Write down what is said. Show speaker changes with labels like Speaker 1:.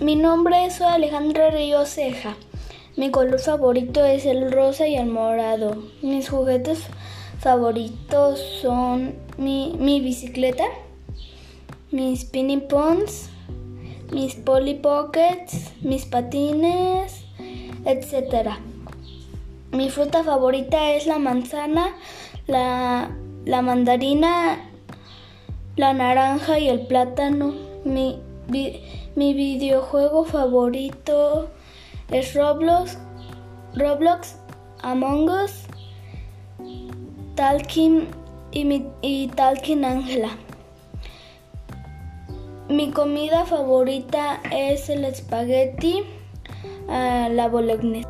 Speaker 1: Mi nombre es Alejandra Río Ceja. Mi color favorito es el rosa y el morado. Mis juguetes favoritos son mi, mi bicicleta, mis spinning pons, mis Polly Pockets, mis patines, etc. Mi fruta favorita es la manzana, la, la mandarina, la naranja y el plátano. Mi, mi videojuego favorito es Roblox, Roblox, Among Us, Talking y, y Talking Angela. Mi comida favorita es el espagueti, la bolognese.